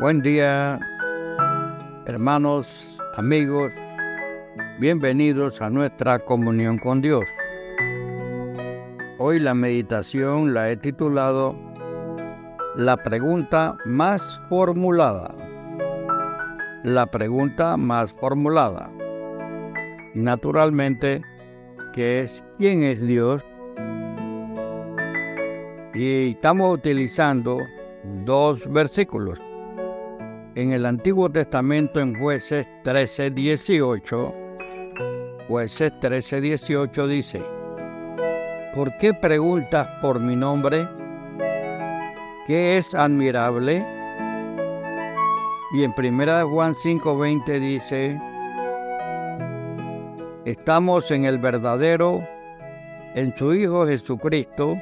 Buen día, hermanos, amigos, bienvenidos a nuestra comunión con Dios. Hoy la meditación la he titulado La pregunta más formulada. La pregunta más formulada. Naturalmente, que es ¿quién es Dios? Y estamos utilizando dos versículos en el Antiguo Testamento en jueces 13, 18, jueces 13, 18 dice, ¿por qué preguntas por mi nombre? ¿Qué es admirable? Y en 1 Juan 5, 20 dice, estamos en el verdadero, en su Hijo Jesucristo,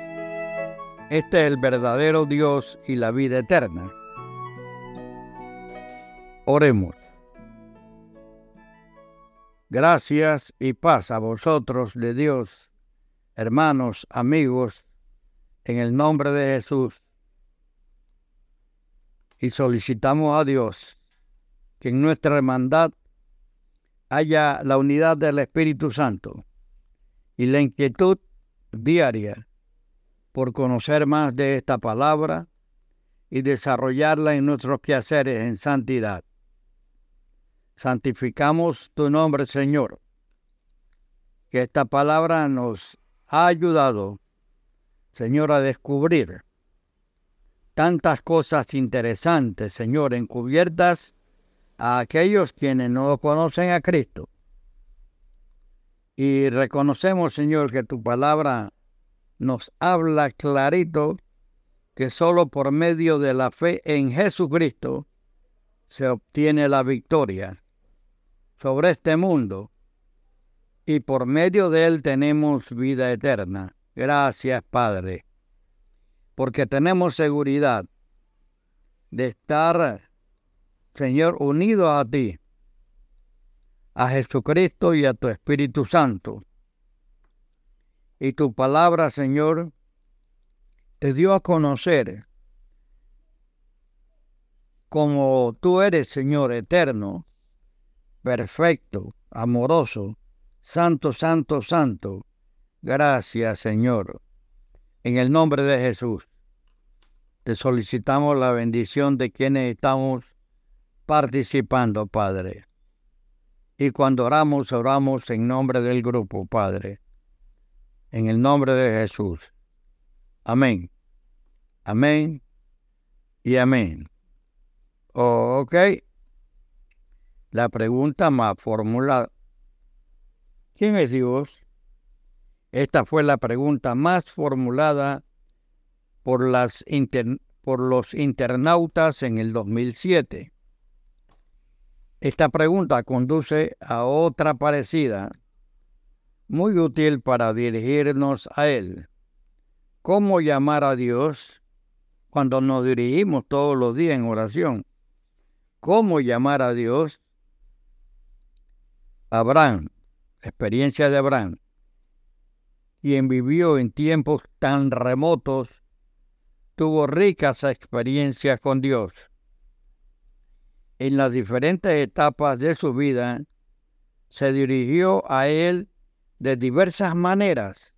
este es el verdadero Dios y la vida eterna. Oremos. Gracias y paz a vosotros de Dios, hermanos, amigos, en el nombre de Jesús. Y solicitamos a Dios que en nuestra hermandad haya la unidad del Espíritu Santo y la inquietud diaria por conocer más de esta palabra y desarrollarla en nuestros quehaceres en santidad santificamos tu nombre, Señor. Que esta palabra nos ha ayudado, Señor, a descubrir tantas cosas interesantes, Señor, encubiertas a aquellos quienes no conocen a Cristo. Y reconocemos, Señor, que tu palabra nos habla clarito que solo por medio de la fe en Jesucristo se obtiene la victoria sobre este mundo y por medio de él tenemos vida eterna. Gracias, Padre, porque tenemos seguridad de estar, Señor, unido a ti, a Jesucristo y a tu Espíritu Santo. Y tu palabra, Señor, te dio a conocer como tú eres, Señor, eterno, perfecto, amoroso, santo, santo, santo. Gracias, Señor. En el nombre de Jesús, te solicitamos la bendición de quienes estamos participando, Padre. Y cuando oramos, oramos en nombre del grupo, Padre. En el nombre de Jesús. Amén. Amén y amén. ok la pregunta más formulada. ¿Quién es Dios? Esta fue la pregunta más formulada por, los internautas en el 2007. Esta pregunta conduce a otra parecida, muy útil para dirigirnos a Él. ¿Cómo llamar a Dios cuando nos dirigimos todos los días en oración? ¿Cómo llamar a Dios Abraham, experiencia de Abraham, quien vivió en tiempos tan remotos, tuvo ricas experiencias con Dios. En las diferentes etapas de su vida, se dirigió a él de diversas maneras.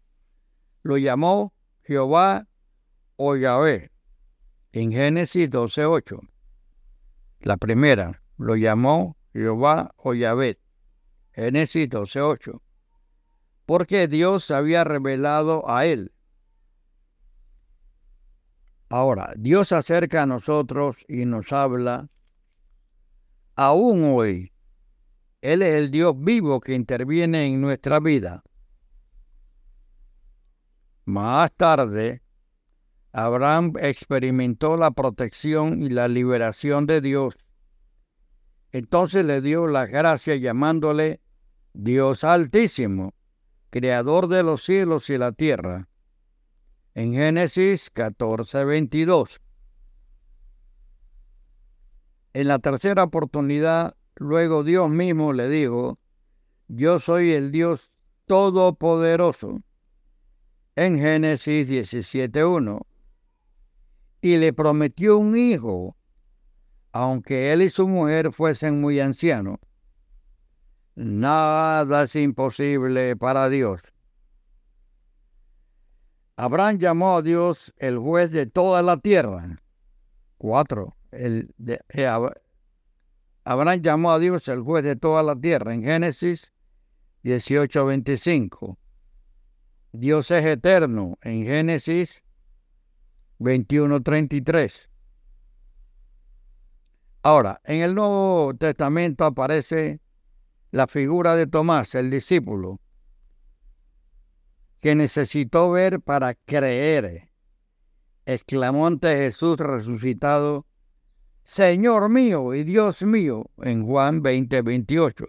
Lo llamó Jehová o Yahvé en Génesis 12.8. La primera, lo llamó Jehová o Yahvé. Génesis 12:8. Porque Dios había revelado a él. Ahora, Dios acerca a nosotros y nos habla aún hoy. Él es el Dios vivo que interviene en nuestra vida. Más tarde, Abraham experimentó la protección y la liberación de Dios. Entonces le dio la gracia llamándole Dios Altísimo, Creador de los cielos y la tierra. En Génesis 14, 22. En la tercera oportunidad, luego Dios mismo le dijo, yo soy el Dios Todopoderoso. En Génesis 17.1. Y le prometió un hijo aunque él y su mujer fuesen muy ancianos, nada es imposible para Dios. Abraham llamó a Dios el juez de toda la tierra. Cuatro. Eh, Abraham llamó a Dios el juez de toda la tierra en Génesis 18:25. Dios es eterno en Génesis 21:33. Ahora, en el Nuevo Testamento aparece la figura de Tomás, el discípulo, que necesitó ver para creer. Exclamó ante Jesús resucitado, Señor mío y Dios mío, en Juan 20, 28.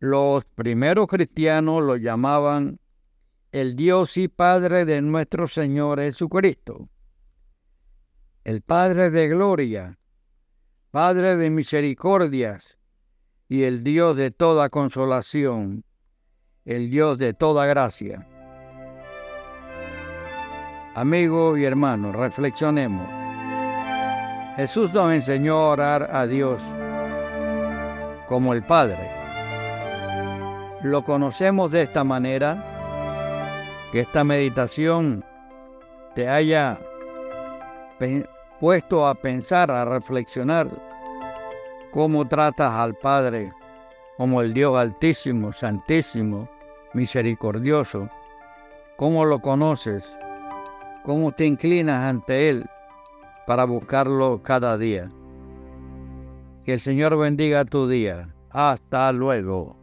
Los primeros cristianos lo llamaban el Dios y Padre de nuestro Señor Jesucristo el Padre de gloria, Padre de misericordias y el Dios de toda consolación, el Dios de toda gracia. Amigos y hermanos, reflexionemos. Jesús nos enseñó a orar a Dios como el Padre. Lo conocemos de esta manera, que esta meditación te haya puesto a pensar, a reflexionar cómo tratas al Padre como el Dios altísimo, santísimo, misericordioso, cómo lo conoces, cómo te inclinas ante Él para buscarlo cada día. Que el Señor bendiga tu día. Hasta luego.